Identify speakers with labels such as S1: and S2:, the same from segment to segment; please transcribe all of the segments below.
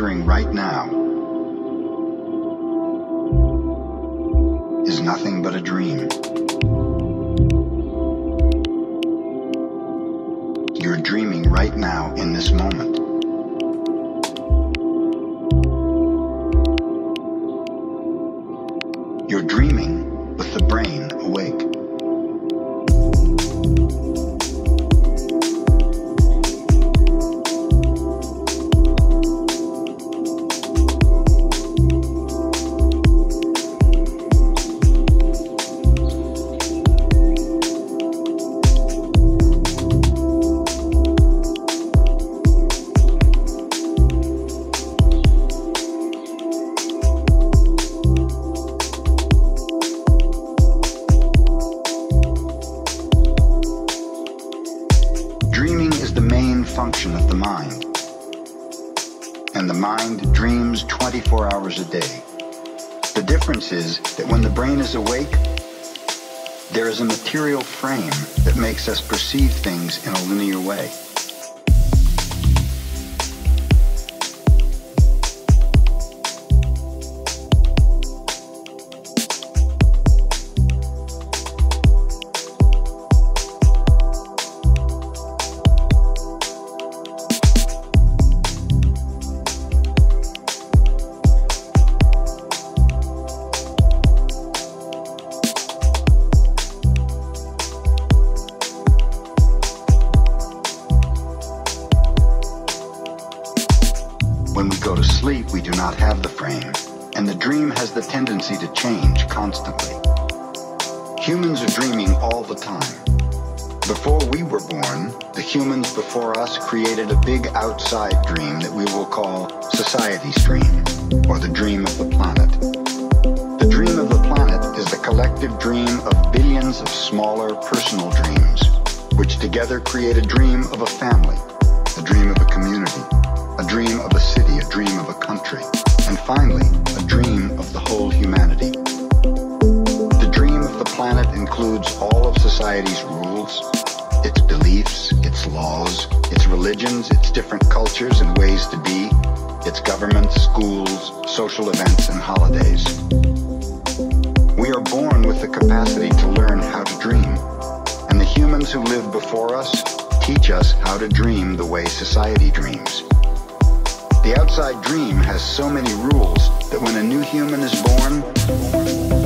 S1: right now change constantly. Humans are dreaming all the time. Before we were born, the humans before us created a big outside dream that we will call society's dream, or the dream of the planet. The dream of the planet is the collective dream of billions of smaller personal dreams, which together create a dream of a family, a dream of a community, a dream of a city, a dream of a country, and finally, a dream of the whole includes all of society's rules, its beliefs, its laws, its religions, its different cultures and ways to be, its governments, schools, social events, and holidays. We are born with the capacity to learn how to dream, and the humans who lived before us teach us how to dream the way society dreams. The outside dream has so many rules that when a new human is born,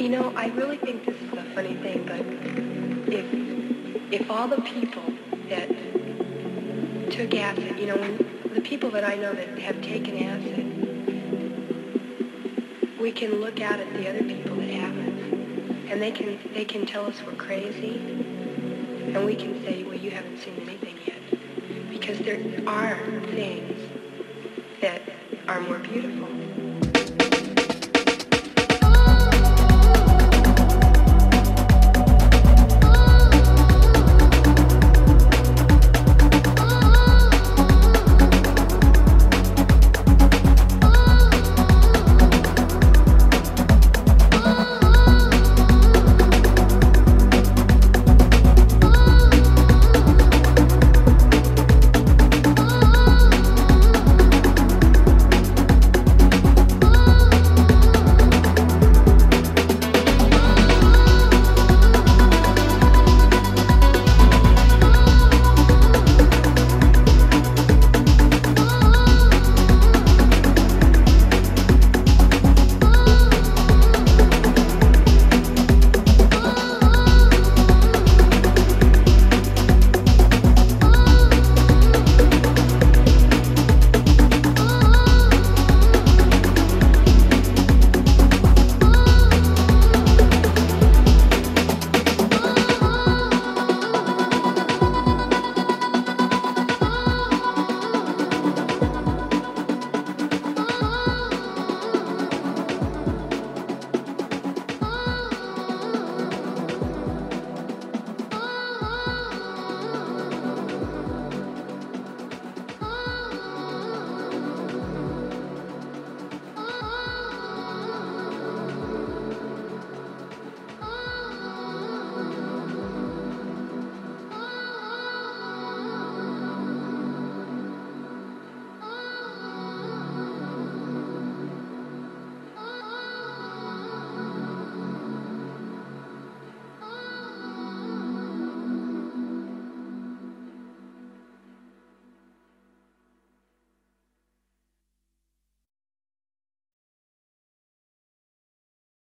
S2: You know, I really think this is a funny thing, but if if all the people that took acid, you know, when the people that I know that have taken acid, we can look out at the other people that haven't, and they can they can tell us we're crazy, and we can say, well, you haven't seen anything yet, because there are things that are more beautiful.